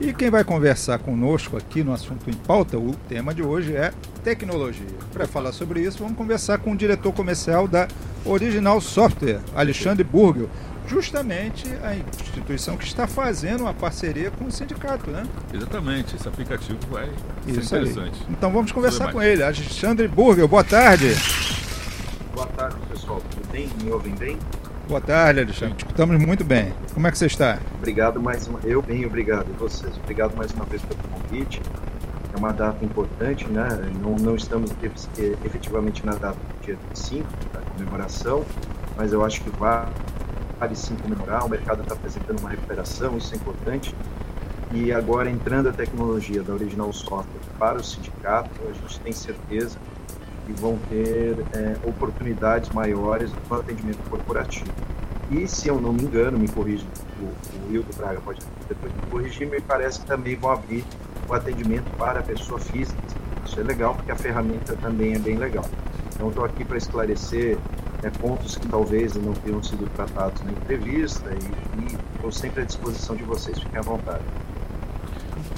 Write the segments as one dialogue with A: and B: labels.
A: E quem vai conversar conosco aqui no assunto em pauta, o tema de hoje é tecnologia. Para falar sobre isso, vamos conversar com o diretor comercial da Original Software, Alexandre Burgel, justamente a instituição que está fazendo uma parceria com o sindicato, né?
B: Exatamente, esse aplicativo vai
A: Isso
B: ser interessante.
A: Aí. Então vamos conversar com ele. Alexandre Burgel, boa tarde.
C: Boa tarde, pessoal. Tudo bem? Me ouvem bem?
A: Boa tarde, Alexandre. Escutamos muito bem. Como é que você está?
C: Obrigado mais uma Eu bem, obrigado. E vocês? Obrigado mais uma vez pelo convite. É uma data importante, né? Não, não estamos efetivamente na data do dia 25, da comemoração, mas eu acho que vale sim comemorar. O mercado está apresentando uma recuperação, isso é importante. E agora, entrando a tecnologia da Original Software para o sindicato, a gente tem certeza que vão ter é, oportunidades maiores no atendimento corporativo. E, se eu não me engano, me corrija, o, o Hildo Braga pode depois me corrigir, me parece que também vão abrir o atendimento para a pessoa física. Isso é legal, porque a ferramenta também é bem legal. Então, estou aqui para esclarecer é, pontos que talvez não tenham sido tratados na entrevista e estou sempre à disposição de vocês. Fiquem à vontade.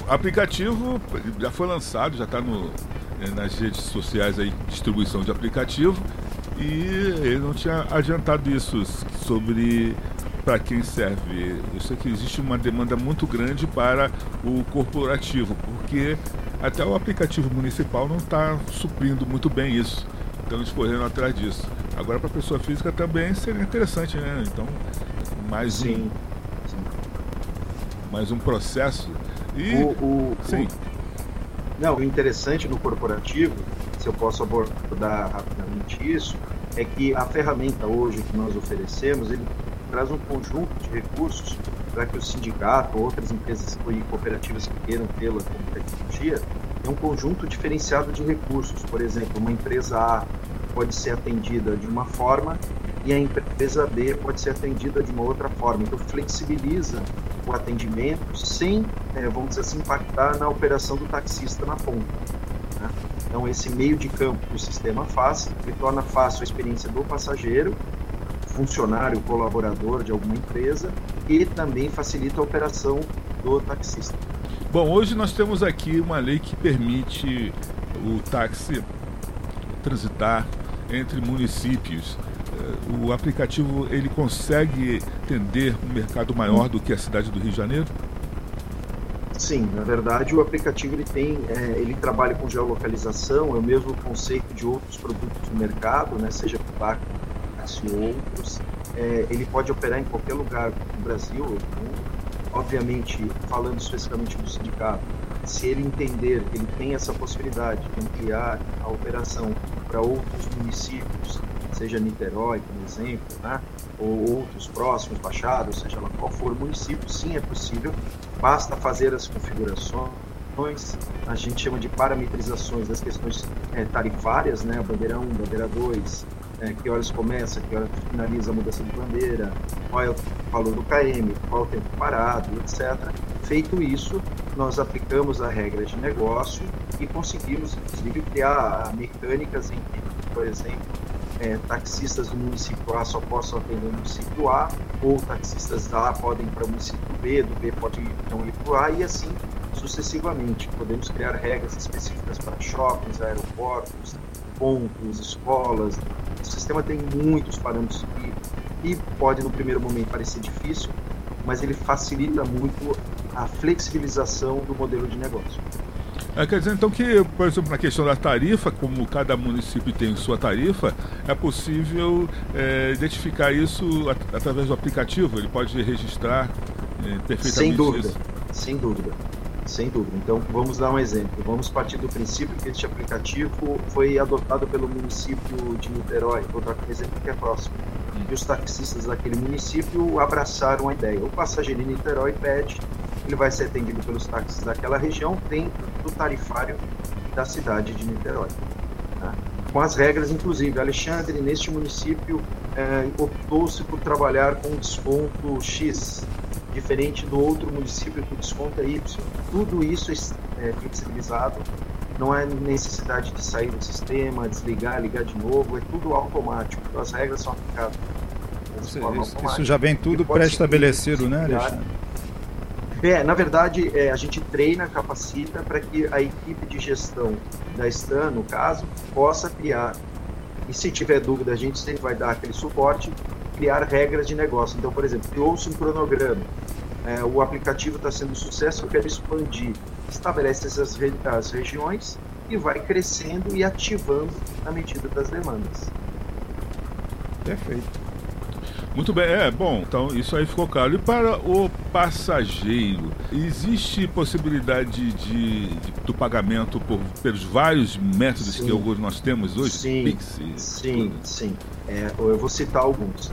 B: O aplicativo já foi lançado, já está é, nas redes sociais aí, distribuição de aplicativo e ele não tinha adiantado isso sobre para quem serve. Eu sei que existe uma demanda muito grande para o corporativo, porque até o aplicativo municipal não está suprindo muito bem isso. Eles correram atrás disso. Agora para a pessoa física também seria interessante, né? Então, mais sim, um. Sim. Mais um processo. E.
C: O, o, sim. O... Não, o interessante no corporativo, se eu posso abordar rapidamente isso, é que a ferramenta hoje que nós oferecemos, ele traz um conjunto de recursos para que o sindicato ou outras empresas e cooperativas que queiram tê-la como tecnologia tenham um conjunto diferenciado de recursos. Por exemplo, uma empresa A pode ser atendida de uma forma e a empresa B pode ser atendida de uma outra forma. Então, flexibiliza o atendimento sem, é, vamos dizer assim, impactar na operação do taxista na ponta. Né? Então, esse meio de campo que o sistema faz, ele torna fácil a experiência do passageiro funcionário, colaborador de alguma empresa e também facilita a operação do taxista.
B: Bom, hoje nós temos aqui uma lei que permite o táxi transitar entre municípios. O aplicativo ele consegue atender um mercado maior do que a cidade do Rio de Janeiro?
C: Sim, na verdade o aplicativo ele tem, é, ele trabalha com geolocalização, é o mesmo conceito de outros produtos no mercado, né, seja para e outros. É, ele pode operar em qualquer lugar do Brasil ou do mundo. Obviamente, falando especificamente do sindicato, se ele entender que ele tem essa possibilidade de ampliar a operação para outros municípios, seja Niterói, por exemplo, né? ou outros próximos, Baixados, seja lá qual for o município, sim, é possível. Basta fazer as configurações a gente chama de parametrizações das questões é, tarifárias, né? bandeira 1, bandeira 2, é, que horas começa, que horas finaliza a mudança de bandeira, qual é o valor do KM, qual é o tempo parado, etc. Feito isso, nós aplicamos a regra de negócio e conseguimos, inclusive, criar mecânicas em que, por exemplo, é, taxistas do município A só possam atender o município A, ou taxistas A podem para o município B, do B pode então ir para o A, e assim sucessivamente. Podemos criar regras específicas para shoppings, aeroportos, pontos, escolas, o sistema tem muitos parâmetros e, e pode no primeiro momento parecer difícil, mas ele facilita muito a flexibilização do modelo de negócio.
B: É, quer dizer então que, por exemplo, na questão da tarifa, como cada município tem sua tarifa, é possível é, identificar isso at através do aplicativo? Ele pode registrar é, perfeitamente
C: Sem dúvida,
B: isso?
C: sem dúvida. Sem dúvida. Então, vamos dar um exemplo. Vamos partir do princípio que este aplicativo foi adotado pelo município de Niterói, vou dar um exemplo que é próximo. E os taxistas daquele município abraçaram a ideia. O passageiro em Niterói pede, ele vai ser atendido pelos táxis daquela região dentro do tarifário da cidade de Niterói. Tá? Com as regras, inclusive, Alexandre, neste município é, optou-se por trabalhar com desconto X, diferente do outro município que o desconto é Y. Tudo isso é, é flexibilizado, não há necessidade de sair do sistema, desligar, ligar de novo, é tudo automático, as regras são aplicadas.
A: Isso, isso, já vem tudo pré-estabelecido, né, Alexandre?
C: É, na verdade, é, a gente treina, capacita para que a equipe de gestão da Stan, no caso, possa criar. E se tiver dúvida, a gente sempre vai dar aquele suporte, criar regras de negócio. Então, por exemplo, criou-se um cronograma, é, o aplicativo está sendo um sucesso, eu quero expandir. Estabelece essas re as regiões e vai crescendo e ativando na medida das demandas.
A: Perfeito.
B: Muito bem, é bom. Então isso aí ficou claro. E para o passageiro, existe possibilidade de, de do pagamento por, pelos vários métodos sim. que alguns nós temos hoje?
C: Sim, Pix, sim, tudo. sim. É, eu vou citar alguns.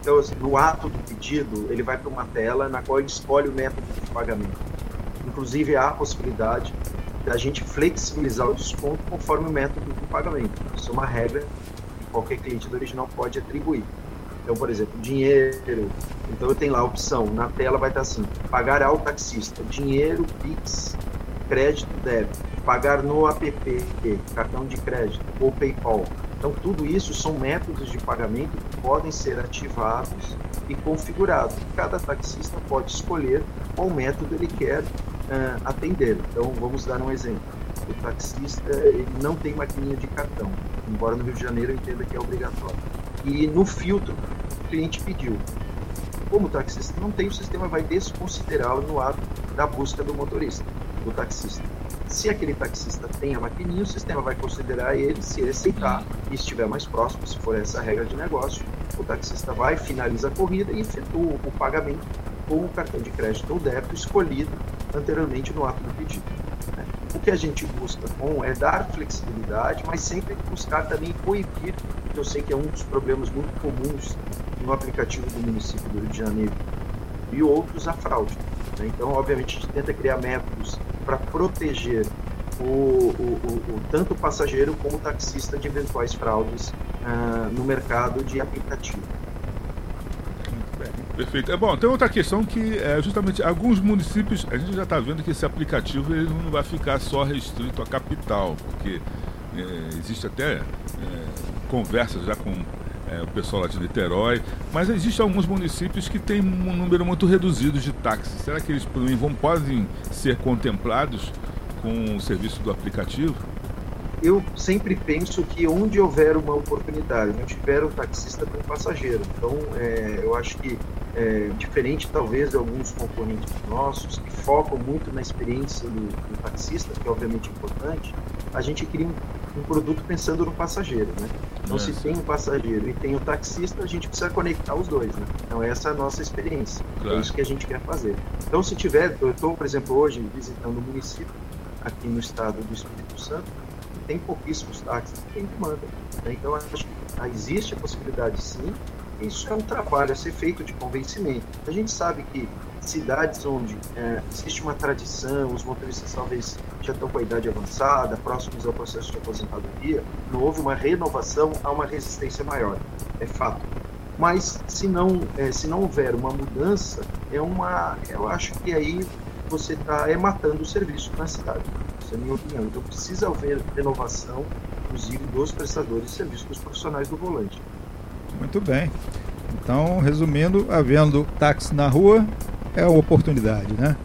C: Então, assim, no ato do pedido, ele vai para uma tela na qual ele escolhe o método de pagamento. Inclusive, há a possibilidade da gente flexibilizar o desconto conforme o método de pagamento. Isso é uma regra que qualquer cliente do original pode atribuir. Então, por exemplo, dinheiro. Então, eu tenho lá a opção, na tela vai estar assim: pagar ao taxista, dinheiro, Pix, crédito, débito, pagar no app, cartão de crédito ou PayPal. Então, tudo isso são métodos de pagamento que podem ser ativados e configurados. Cada taxista pode escolher qual método ele quer uh, atender. Então, vamos dar um exemplo. O taxista ele não tem maquininha de cartão, embora no Rio de Janeiro entenda que é obrigatório. E no filtro, cliente pediu. Como o taxista não tem, o sistema vai desconsiderá-lo no ato da busca do motorista, do taxista. Se aquele taxista tem a maquininha, o sistema vai considerar ele, se ele aceitar e estiver mais próximo, se for essa regra de negócio, o taxista vai, finaliza a corrida e efetua o pagamento com o cartão de crédito ou débito escolhido anteriormente no ato do pedido. Né? O que a gente busca com é dar flexibilidade, mas sempre buscar também coibir, que eu sei que é um dos problemas muito comuns no aplicativo do município do Rio de Janeiro, e outros a fraude. Né? Então, obviamente, a gente tenta criar métodos para proteger o, o, o, o, tanto o passageiro como o taxista de eventuais fraudes uh, no mercado de aplicativo.
B: Perfeito. É bom, tem outra questão que é justamente alguns municípios, a gente já está vendo que esse aplicativo ele não vai ficar só restrito à capital, porque é, existe até é, conversas já com é, o pessoal lá de Niterói, mas existem alguns municípios que têm um número muito reduzido de táxis. Será que eles vão, podem ser contemplados com o serviço do aplicativo?
C: Eu sempre penso que onde houver uma oportunidade, onde tiver um taxista com um passageiro. Então, é, eu acho que, é, diferente talvez de alguns concorrentes nossos, que focam muito na experiência do, do taxista, que é obviamente importante, a gente cria um um produto pensando no passageiro, né? Então, é. se tem um passageiro e tem o um taxista, a gente precisa conectar os dois, né? Então, essa é a nossa experiência. É claro. É isso que a gente quer fazer. Então, se tiver, eu estou, por exemplo, hoje visitando um município aqui no estado do Espírito Santo, que tem pouquíssimos táxis, tem demanda. Né? Então, acho que existe a possibilidade, sim. Isso é um trabalho a ser feito de convencimento. A gente sabe que cidades onde é, existe uma tradição, os motoristas talvez já estão com a idade avançada, próximos ao processo de aposentadoria, não houve uma renovação, há uma resistência maior, é fato. Mas se não, é, se não houver uma mudança, é uma, eu acho que aí você está é matando o serviço na cidade. Essa é a minha opinião. Então precisa haver renovação, inclusive dos prestadores de serviço, dos profissionais do volante.
A: Muito bem. Então, resumindo, havendo táxi na rua, é uma oportunidade, né?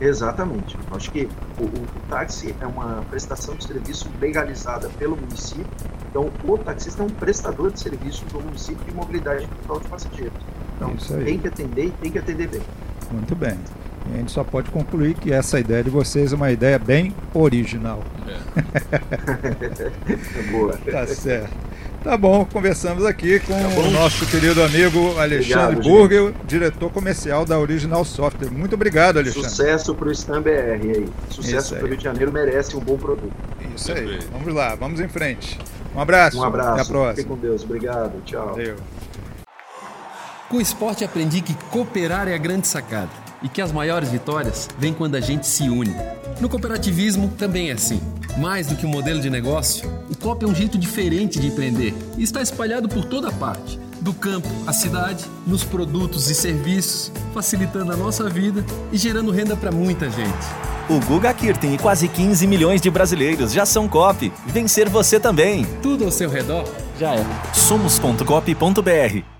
C: Exatamente. Acho que o, o, táxi é uma prestação de serviço legalizada pelo município. Então, o taxista é um prestador de serviço do município de mobilidade total de passageiros. Então, tem que atender e tem que atender bem.
A: Muito bem. E a gente só pode concluir que essa ideia de vocês é uma ideia bem original.
C: É. Boa.
A: Tá certo. Tá bom, conversamos aqui com tá o nosso querido amigo Alexandre obrigado, Burger, gente. diretor comercial da Original Software. Muito obrigado, Alexandre.
C: Sucesso para o Stan BR aí. Sucesso para o Rio de Janeiro, merece um bom produto.
A: Isso aí. Vamos lá, vamos em frente. Um abraço.
C: Um abraço.
A: Até a próxima.
C: Fique com Deus. Obrigado. Tchau. Valeu.
D: Com o esporte aprendi que cooperar é a grande sacada e que as maiores vitórias vêm quando a gente se une. No cooperativismo também é assim. Mais do que um modelo de negócio, o COP é um jeito diferente de empreender e está espalhado por toda parte do campo à cidade, nos produtos e serviços, facilitando a nossa vida e gerando renda para muita gente.
E: O Guga Kirten e quase 15 milhões de brasileiros já são COP. Vencer você também.
D: Tudo ao seu redor já é.
E: Somos.cop.br